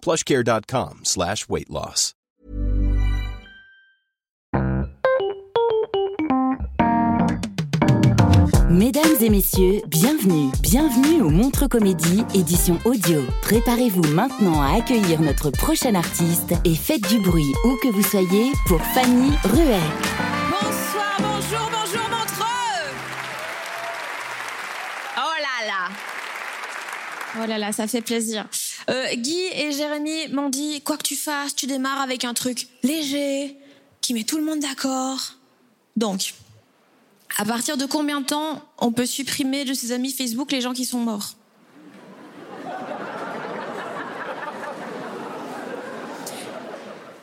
plushcare.com slash weight loss. Mesdames et messieurs, bienvenue, bienvenue au Montre Comédie, édition audio. Préparez-vous maintenant à accueillir notre prochain artiste et faites du bruit où que vous soyez pour Fanny Ruet. Bonsoir, bonjour, bonjour Montreux Oh là là Oh là là, ça fait plaisir. Euh, Guy et Jérémy m'ont dit, quoi que tu fasses, tu démarres avec un truc léger, qui met tout le monde d'accord. Donc, à partir de combien de temps on peut supprimer de ses amis Facebook les gens qui sont morts?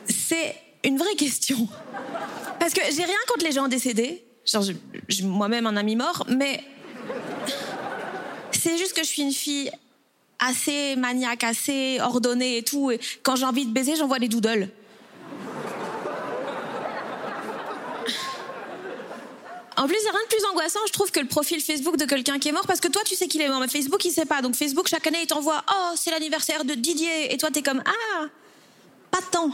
C'est une vraie question. Parce que j'ai rien contre les gens décédés. Genre, j'ai- moi-même un ami mort, mais c'est juste que je suis une fille assez maniaque, assez ordonnée et tout. Et quand j'ai envie de baiser, j'envoie des doodles. En plus, il n'y a rien de plus angoissant, je trouve, que le profil Facebook de quelqu'un qui est mort, parce que toi, tu sais qu'il est mort, mais Facebook, il sait pas. Donc Facebook, chaque année, il t'envoie « Oh, c'est l'anniversaire de Didier !» Et toi, t'es comme « Ah, pas temps !»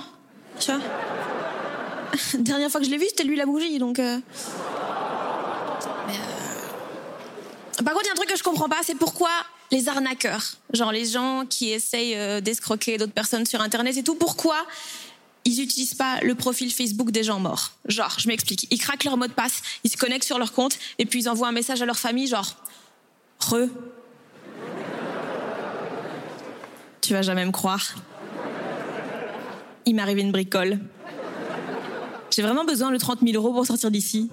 Tu vois? Dernière fois que je l'ai vu, c'était lui la bougie, donc... euh. Mais, euh, Par contre, il y a un truc que je comprends pas, c'est pourquoi les arnaqueurs, genre les gens qui essayent euh, d'escroquer d'autres personnes sur Internet et tout, pourquoi ils utilisent pas le profil Facebook des gens morts? Genre, je m'explique. Ils craquent leur mot de passe, ils se connectent sur leur compte et puis ils envoient un message à leur famille, genre Re. Tu vas jamais me croire. Il m'est arrivé une bricole. J'ai vraiment besoin de 30 000 euros pour sortir d'ici.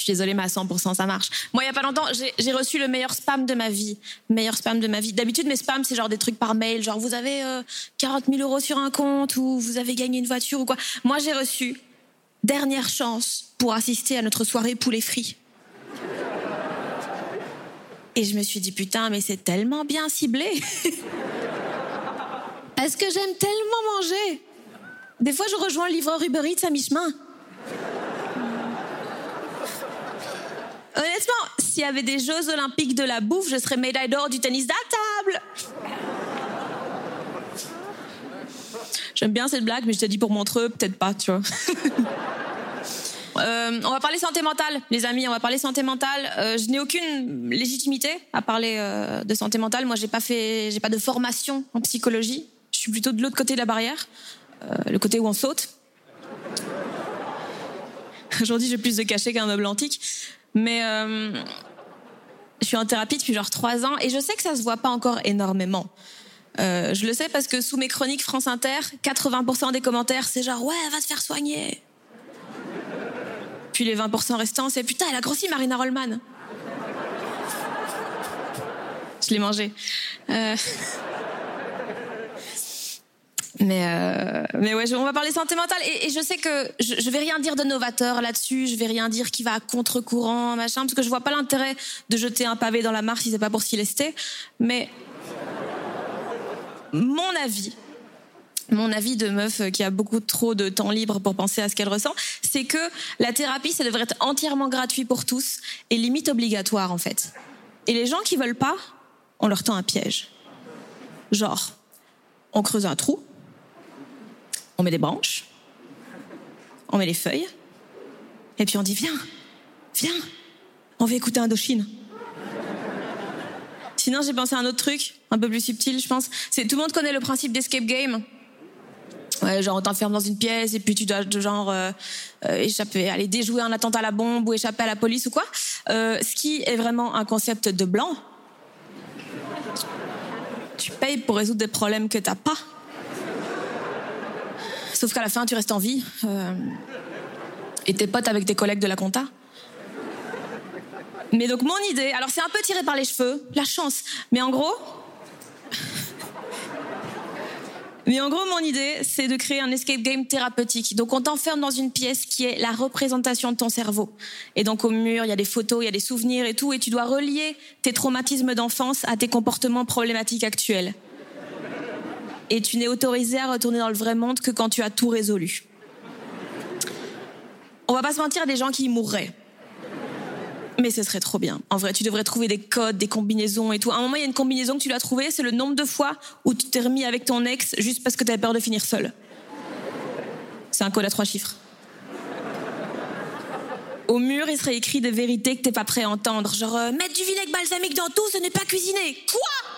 Je suis désolée, mais à 100%, ça marche. Moi, il y a pas longtemps, j'ai- reçu le meilleur spam de ma vie. Meilleur spam de ma vie. D'habitude, mes spams, c'est genre des trucs par mail, genre vous avez euh, 40 000 euros sur un compte ou vous avez gagné une voiture ou quoi. Moi, j'ai reçu dernière chance pour assister à notre soirée poulet frit. Et je me suis dit, putain, mais c'est tellement bien ciblé. Est-ce que j'aime tellement manger Des fois, je rejoins le livreur Uber Eats à mi-chemin. Honnêtement, s'il y avait des Jeux Olympiques de la bouffe, je serais médaille d'or du tennis à table. J'aime bien cette blague, mais je te dis pour Montreux, peut-être pas, tu vois. Euh, on va parler santé mentale, les amis. On va parler santé mentale. Euh, je n'ai aucune légitimité à parler euh, de santé mentale. Moi, j'ai pas fait, j'ai pas de formation en psychologie. Je suis plutôt de l'autre côté de la barrière, le côté où on saute. Aujourd'hui, j'ai plus de cachet qu'un meuble antique. Mais euh, je suis en thérapie depuis genre trois ans et je sais que ça se voit pas encore énormément. Euh, je le sais parce que sous mes chroniques France Inter, 80% des commentaires, c'est genre ouais, va se faire soigner. Puis les 20% restants, c'est putain, elle a grossi Marina Rollman. Je l'ai mangé. Euh, Mais, euh, mais ouais, on va parler santé mentale. Et, et je sais que je, je vais rien dire de novateur là-dessus. Je vais rien dire qui va à contre-courant, machin, parce que je vois pas l'intérêt de jeter un pavé dans la mare si c'est pas pour s'y lester. Mais mon avis, mon avis de meuf qui a beaucoup trop de temps libre pour penser à ce qu'elle ressent, c'est que la thérapie, ça devrait être entièrement gratuit pour tous et limite obligatoire en fait. Et les gens qui veulent pas, on leur tend un piège. Genre, on creuse un trou, on met des branches, on met les feuilles, et puis on dit viens, viens, on va écouter Indochine. Sinon, j'ai pensé à un autre truc, un peu plus subtil, je pense. C'est tout le monde connaît le principe d'escape game. Ouais, genre on t'enferme dans une pièce et puis tu dois genre euh, euh, échapper, aller déjouer un attentat à la bombe ou échapper à la police ou quoi. Euh, ce qui est vraiment un concept de blanc. Tu payes pour résoudre des problèmes que t'as pas. Sauf qu'à la fin, tu restes en vie. Euh, et t'es potes avec tes collègues de la compta. Mais donc mon idée, alors c'est un peu tiré par les cheveux, la chance. Mais en gros, mais en gros, mon idée, c'est de créer un escape game thérapeutique. Donc, on t'enferme dans une pièce qui est la représentation de ton cerveau. Et donc, au mur, il y a des photos, il y a des souvenirs et tout, et tu dois relier tes traumatismes d'enfance à tes comportements problématiques actuels. Et tu n'es autorisé à retourner dans le vrai monde que quand tu as tout résolu. On va pas se mentir, des gens qui y mourraient. Mais ce serait trop bien. En vrai, tu devrais trouver des codes, des combinaisons et tout. À un moment, il y a une combinaison que tu dois trouver, c'est le nombre de fois où tu t'es remis avec ton ex juste parce que tu avais peur de finir seul. C'est un code à trois chiffres. Au mur, il serait écrit des vérités que t'es pas prêt à entendre. Genre, euh, mettre du vinaigre balsamique dans tout, ce n'est pas cuisiner. Quoi?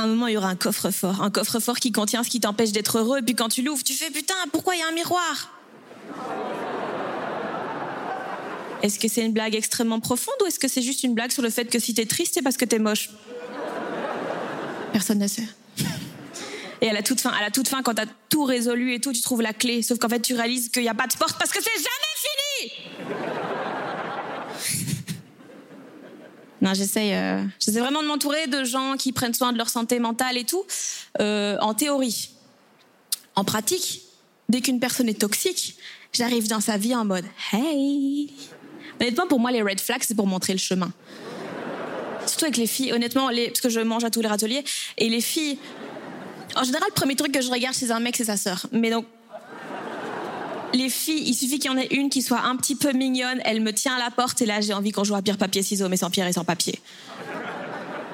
À un moment, il y aura un coffre-fort. Un coffre-fort qui contient ce qui t'empêche d'être heureux. Et puis quand tu l'ouvres, tu fais putain, pourquoi il y a un miroir? Est-ce que c'est une blague extrêmement profonde ou est-ce que c'est juste une blague sur le fait que si t'es triste, c'est parce que t'es moche? Personne ne sait. Et à la toute fin, à la toute fin, quand t'as tout résolu et tout, tu trouves la clé. Sauf qu'en fait, tu réalises qu'il n'y a pas de porte parce que c'est jamais fini. Non, j'essaye, euh, j'essaie vraiment de m'entourer de gens qui prennent soin de leur santé mentale et tout, euh, en théorie. En pratique, dès qu'une personne est toxique, j'arrive dans sa vie en mode Hey Honnêtement, pour moi, les red flags, c'est pour montrer le chemin. Surtout avec les filles, honnêtement, les, parce que je mange à tous les râteliers. Et les filles, en général, le premier truc que je regarde chez un mec, c'est sa sœur. Mais donc, les filles, il suffit qu'il y en ait une qui soit un petit peu mignonne, elle me tient à la porte et là, j'ai envie qu'on joue à pierre, papier, ciseaux, mais sans pierre et sans papier.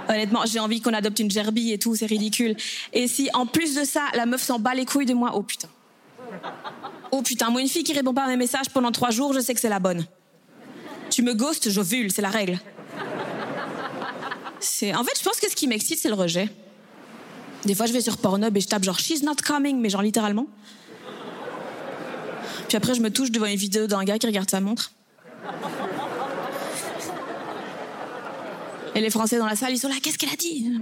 Honnêtement, j'ai envie qu'on adopte une gerbille et tout, c'est ridicule. Et si, en plus de ça, la meuf s'en bat les couilles de moi, oh putain. Oh putain, moi, une fille qui répond pas à mes messages pendant trois jours, je sais que c'est la bonne. Tu me ghostes, j'ovule, c'est la règle. En fait, je pense que ce qui m'excite, c'est le rejet. Des fois, je vais sur Pornhub et je tape genre She's not coming, mais genre littéralement. Puis après, je me touche devant une vidéo d'un gars qui regarde sa montre. Et les Français dans la salle, ils sont là, qu'est-ce qu'elle a dit?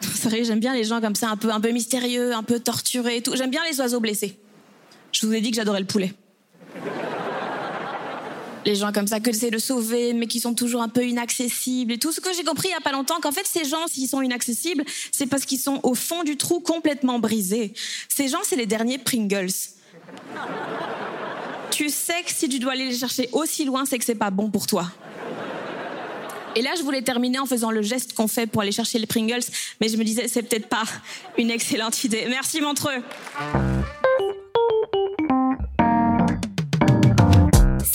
Sérieux, j'aime bien les gens comme ça, un peu, un peu mystérieux, un peu torturés tout. J'aime bien les oiseaux blessés. Je vous ai dit que j'adorais le poulet les gens comme ça que j'essaie de sauver, mais qui sont toujours un peu inaccessibles et tout. Ce que j'ai compris il y a pas longtemps, qu'en fait, ces gens, s'ils sont inaccessibles, c'est parce qu'ils sont au fond du trou complètement brisés. Ces gens, c'est les derniers Pringles. tu sais que si tu dois aller les chercher aussi loin, c'est que c'est pas bon pour toi. Et là, je voulais terminer en faisant le geste qu'on fait pour aller chercher les Pringles, mais je me disais, c'est peut-être pas une excellente idée. Merci, Montreux.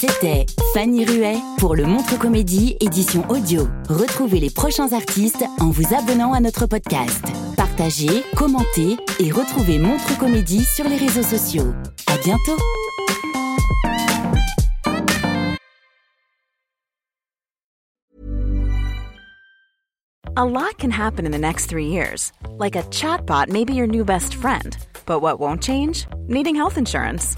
C'était Fanny Ruet pour le Montre Comédie édition audio. Retrouvez les prochains artistes en vous abonnant à notre podcast. Partagez, commentez et retrouvez Montre Comédie sur les réseaux sociaux. À bientôt! A lot can happen in the next three years. Like a chatbot may be your new best friend. But what won't change? Needing health insurance.